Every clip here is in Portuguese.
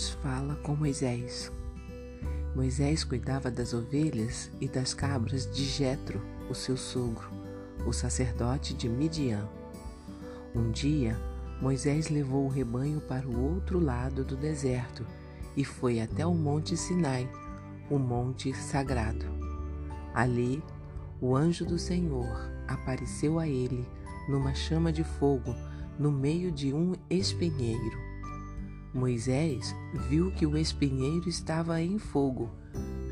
Deus fala com Moisés. Moisés cuidava das ovelhas e das cabras de Jetro, o seu sogro, o sacerdote de Midian. Um dia, Moisés levou o rebanho para o outro lado do deserto e foi até o monte Sinai, o monte sagrado. Ali, o anjo do Senhor apareceu a ele numa chama de fogo no meio de um espinheiro. Moisés viu que o espinheiro estava em fogo,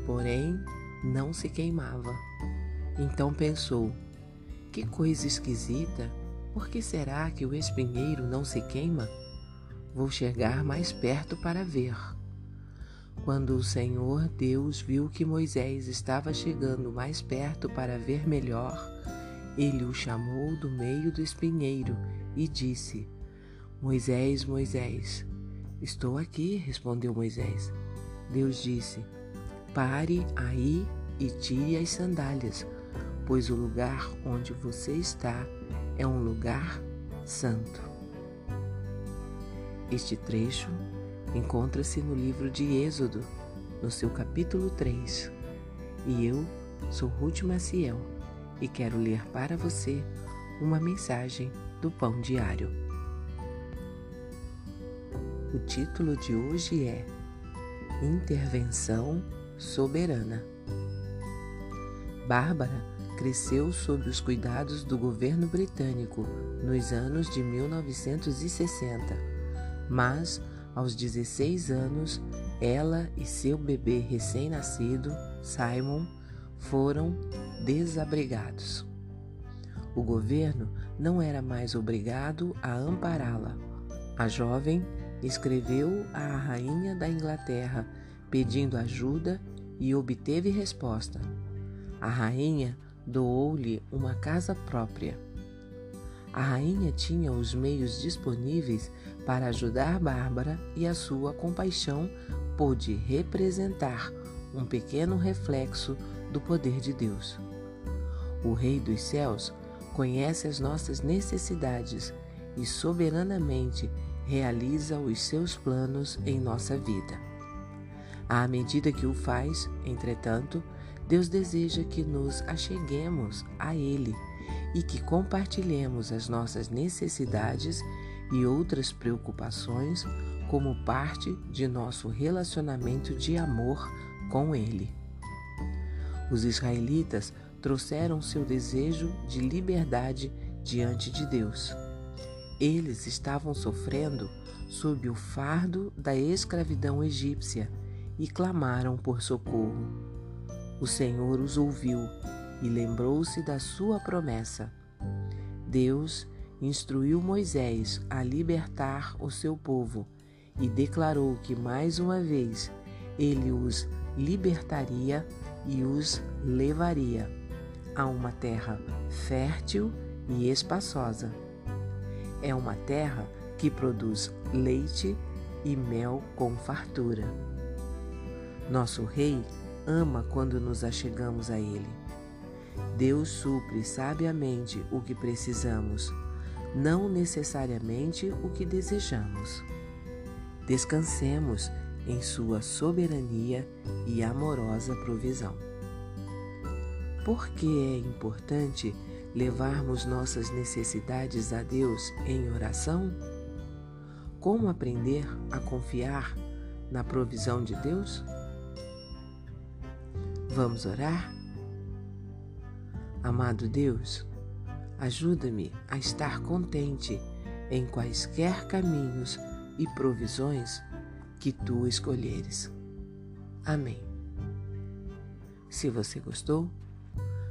porém não se queimava. Então pensou: que coisa esquisita! Por que será que o espinheiro não se queima? Vou chegar mais perto para ver. Quando o Senhor Deus viu que Moisés estava chegando mais perto para ver melhor, ele o chamou do meio do espinheiro e disse: Moisés, Moisés. Estou aqui, respondeu Moisés. Deus disse: Pare aí e tire as sandálias, pois o lugar onde você está é um lugar santo. Este trecho encontra-se no livro de Êxodo, no seu capítulo 3. E eu sou Ruth Maciel e quero ler para você uma mensagem do Pão Diário. O título de hoje é Intervenção Soberana. Bárbara cresceu sob os cuidados do governo britânico nos anos de 1960, mas aos 16 anos, ela e seu bebê recém-nascido, Simon, foram desabrigados. O governo não era mais obrigado a ampará-la. A jovem escreveu à rainha da Inglaterra pedindo ajuda e obteve resposta. A rainha doou-lhe uma casa própria. A rainha tinha os meios disponíveis para ajudar Bárbara e a sua compaixão pôde representar um pequeno reflexo do poder de Deus. O Rei dos Céus conhece as nossas necessidades e soberanamente realiza os seus planos em nossa vida. À medida que o faz, entretanto, Deus deseja que nos acheguemos a Ele e que compartilhemos as nossas necessidades e outras preocupações como parte de nosso relacionamento de amor com Ele. Os israelitas trouxeram seu desejo de liberdade diante de Deus. Eles estavam sofrendo sob o fardo da escravidão egípcia e clamaram por socorro. O Senhor os ouviu e lembrou-se da sua promessa. Deus instruiu Moisés a libertar o seu povo e declarou que mais uma vez ele os libertaria e os levaria a uma terra fértil e espaçosa. É uma terra que produz leite e mel com fartura. Nosso rei ama quando nos achegamos a Ele. Deus supre sabiamente o que precisamos, não necessariamente o que desejamos. Descansemos em Sua soberania e amorosa provisão. Por que é importante levarmos nossas necessidades a Deus em oração? Como aprender a confiar na provisão de Deus? Vamos orar? Amado Deus, ajuda-me a estar contente em quaisquer caminhos e provisões que tu escolheres. Amém. Se você gostou,